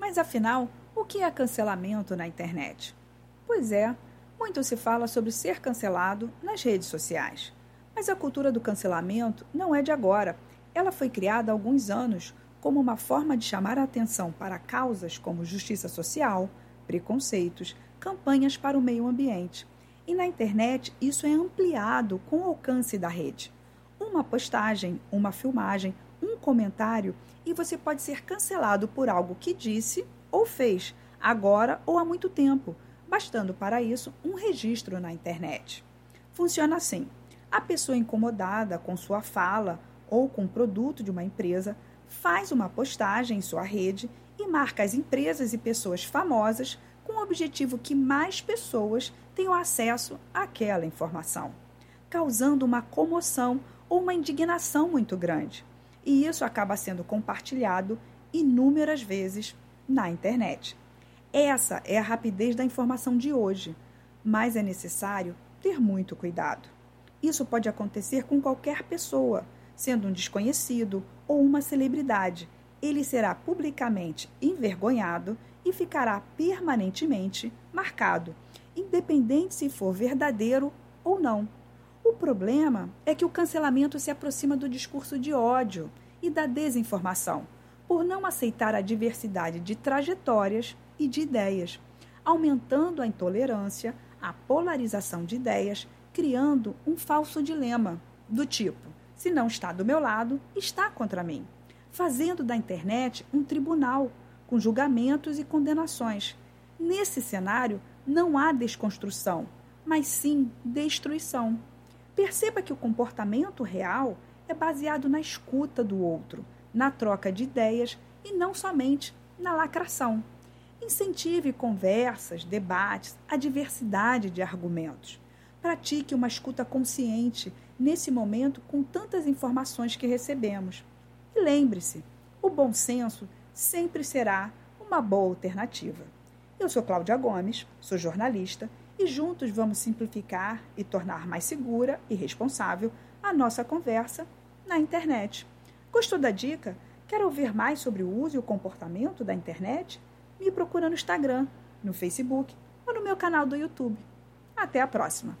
Mas afinal, o que é cancelamento na internet? Pois é, muito se fala sobre ser cancelado nas redes sociais. Mas a cultura do cancelamento não é de agora. Ela foi criada há alguns anos como uma forma de chamar a atenção para causas como justiça social, preconceitos, campanhas para o meio ambiente. E na internet isso é ampliado com o alcance da rede. Uma postagem, uma filmagem, comentário e você pode ser cancelado por algo que disse ou fez, agora ou há muito tempo, bastando para isso um registro na internet. Funciona assim: a pessoa incomodada com sua fala ou com o produto de uma empresa faz uma postagem em sua rede e marca as empresas e pessoas famosas com o objetivo que mais pessoas tenham acesso àquela informação, causando uma comoção ou uma indignação muito grande. E isso acaba sendo compartilhado inúmeras vezes na internet. Essa é a rapidez da informação de hoje, mas é necessário ter muito cuidado. Isso pode acontecer com qualquer pessoa, sendo um desconhecido ou uma celebridade. Ele será publicamente envergonhado e ficará permanentemente marcado, independente se for verdadeiro ou não. O problema é que o cancelamento se aproxima do discurso de ódio e da desinformação, por não aceitar a diversidade de trajetórias e de ideias, aumentando a intolerância, a polarização de ideias, criando um falso dilema do tipo: se não está do meu lado, está contra mim, fazendo da internet um tribunal com julgamentos e condenações. Nesse cenário, não há desconstrução, mas sim destruição. Perceba que o comportamento real é baseado na escuta do outro, na troca de ideias e não somente na lacração. Incentive conversas, debates, a diversidade de argumentos. Pratique uma escuta consciente nesse momento com tantas informações que recebemos. E lembre-se, o bom senso sempre será uma boa alternativa. Eu sou Cláudia Gomes, sou jornalista e juntos vamos simplificar e tornar mais segura e responsável a nossa conversa na internet. Gostou da dica? Quer ouvir mais sobre o uso e o comportamento da internet? Me procura no Instagram, no Facebook ou no meu canal do YouTube. Até a próxima!